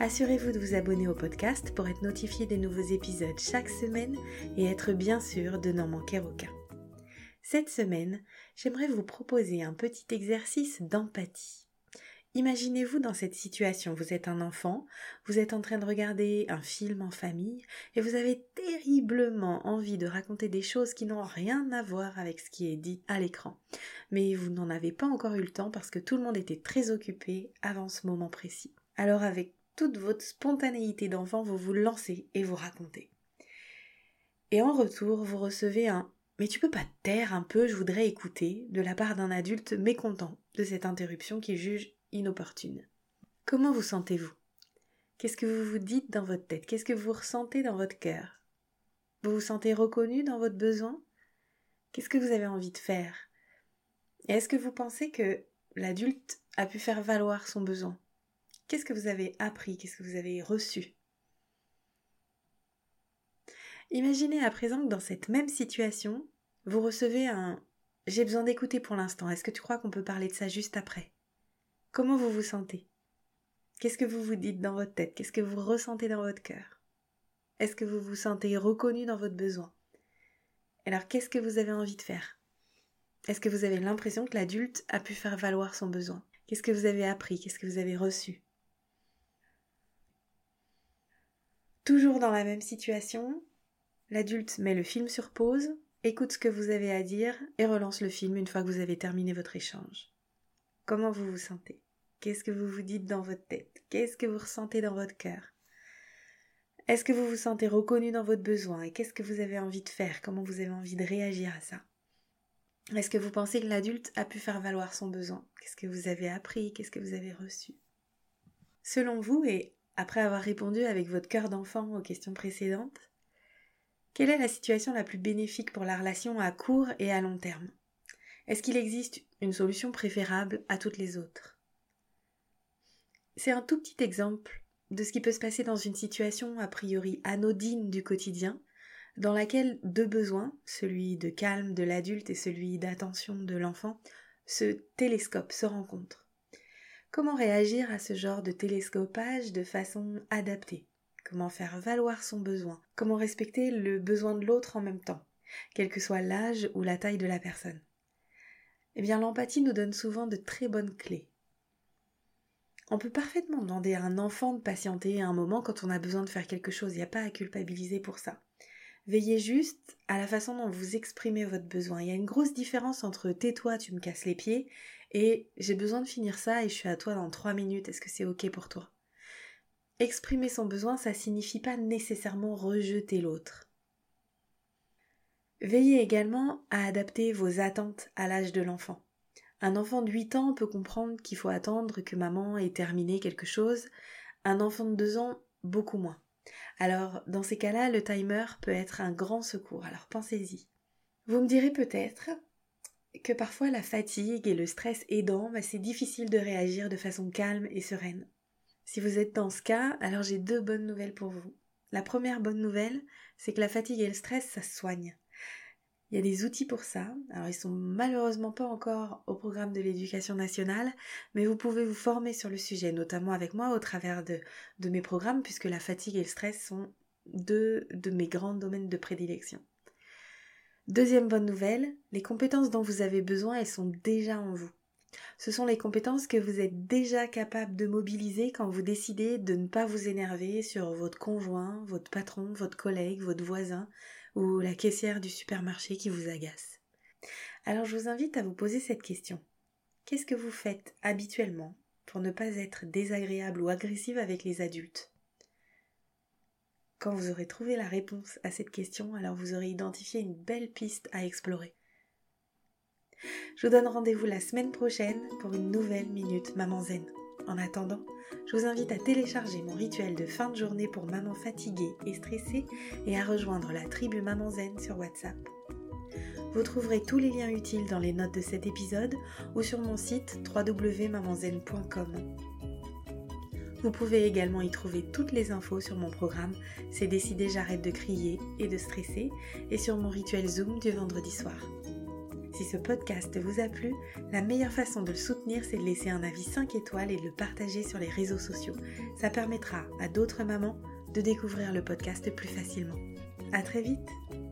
Assurez-vous de vous abonner au podcast pour être notifié des nouveaux épisodes chaque semaine et être bien sûr de n'en manquer aucun. Cette semaine, j'aimerais vous proposer un petit exercice d'empathie. Imaginez-vous dans cette situation, vous êtes un enfant, vous êtes en train de regarder un film en famille et vous avez terriblement envie de raconter des choses qui n'ont rien à voir avec ce qui est dit à l'écran. Mais vous n'en avez pas encore eu le temps parce que tout le monde était très occupé avant ce moment précis. Alors avec toute votre spontanéité d'enfant, vous vous lancez et vous racontez. Et en retour, vous recevez un Mais tu peux pas taire un peu, je voudrais écouter de la part d'un adulte mécontent de cette interruption qu'il juge inopportune. Comment vous sentez-vous? Qu'est-ce que vous vous dites dans votre tête? Qu'est-ce que vous ressentez dans votre cœur? Vous vous sentez reconnu dans votre besoin? Qu'est-ce que vous avez envie de faire? Est-ce que vous pensez que l'adulte a pu faire valoir son besoin? Qu'est-ce que vous avez appris? Qu'est-ce que vous avez reçu? Imaginez à présent que dans cette même situation, vous recevez un J'ai besoin d'écouter pour l'instant. Est-ce que tu crois qu'on peut parler de ça juste après? Comment vous vous sentez? Qu'est-ce que vous vous dites dans votre tête? Qu'est-ce que vous ressentez dans votre cœur? Est-ce que vous vous sentez reconnu dans votre besoin? Alors qu'est-ce que vous avez envie de faire? Est-ce que vous avez l'impression que l'adulte a pu faire valoir son besoin? Qu'est-ce que vous avez appris? Qu'est-ce que vous avez reçu? Toujours dans la même situation, l'adulte met le film sur pause, écoute ce que vous avez à dire et relance le film une fois que vous avez terminé votre échange. Comment vous vous sentez? Qu'est-ce que vous vous dites dans votre tête? Qu'est-ce que vous ressentez dans votre cœur? Est-ce que vous vous sentez reconnu dans votre besoin? Et qu'est-ce que vous avez envie de faire? Comment vous avez envie de réagir à ça? Est-ce que vous pensez que l'adulte a pu faire valoir son besoin? Qu'est-ce que vous avez appris? Qu'est-ce que vous avez reçu? Selon vous, et après avoir répondu avec votre cœur d'enfant aux questions précédentes, quelle est la situation la plus bénéfique pour la relation à court et à long terme? Est-ce qu'il existe une solution préférable à toutes les autres? C'est un tout petit exemple de ce qui peut se passer dans une situation a priori anodine du quotidien, dans laquelle deux besoins, celui de calme de l'adulte et celui d'attention de l'enfant, se télescopent, se rencontrent. Comment réagir à ce genre de télescopage de façon adaptée? Comment faire valoir son besoin? Comment respecter le besoin de l'autre en même temps, quel que soit l'âge ou la taille de la personne? Eh bien, l'empathie nous donne souvent de très bonnes clés. On peut parfaitement demander à un enfant de patienter un moment quand on a besoin de faire quelque chose, il n'y a pas à culpabiliser pour ça. Veillez juste à la façon dont vous exprimez votre besoin. Il y a une grosse différence entre tais-toi, tu me casses les pieds et j'ai besoin de finir ça et je suis à toi dans trois minutes, est-ce que c'est ok pour toi? Exprimer son besoin, ça signifie pas nécessairement rejeter l'autre. Veillez également à adapter vos attentes à l'âge de l'enfant. Un enfant de 8 ans peut comprendre qu'il faut attendre que maman ait terminé quelque chose, un enfant de 2 ans beaucoup moins. Alors, dans ces cas-là, le timer peut être un grand secours, alors pensez-y. Vous me direz peut-être, que parfois la fatigue et le stress aidant, bah, c'est difficile de réagir de façon calme et sereine. Si vous êtes dans ce cas, alors j'ai deux bonnes nouvelles pour vous. La première bonne nouvelle, c'est que la fatigue et le stress, ça se soigne. Il y a des outils pour ça. Alors ils sont malheureusement pas encore au programme de l'éducation nationale, mais vous pouvez vous former sur le sujet, notamment avec moi au travers de, de mes programmes, puisque la fatigue et le stress sont deux de mes grands domaines de prédilection. Deuxième bonne nouvelle, les compétences dont vous avez besoin, elles sont déjà en vous. Ce sont les compétences que vous êtes déjà capable de mobiliser quand vous décidez de ne pas vous énerver sur votre conjoint, votre patron, votre collègue, votre voisin ou la caissière du supermarché qui vous agace. Alors je vous invite à vous poser cette question. Qu'est-ce que vous faites habituellement pour ne pas être désagréable ou agressive avec les adultes? Quand vous aurez trouvé la réponse à cette question, alors vous aurez identifié une belle piste à explorer. Je vous donne rendez-vous la semaine prochaine pour une nouvelle Minute Maman Zen. En attendant, je vous invite à télécharger mon rituel de fin de journée pour maman fatiguée et stressée et à rejoindre la tribu Maman Zen sur WhatsApp. Vous trouverez tous les liens utiles dans les notes de cet épisode ou sur mon site www.mamanzen.com. Vous pouvez également y trouver toutes les infos sur mon programme C'est décidé, j'arrête de crier et de stresser et sur mon rituel Zoom du vendredi soir. Si ce podcast vous a plu, la meilleure façon de le soutenir, c'est de laisser un avis 5 étoiles et de le partager sur les réseaux sociaux. Ça permettra à d'autres mamans de découvrir le podcast plus facilement. À très vite!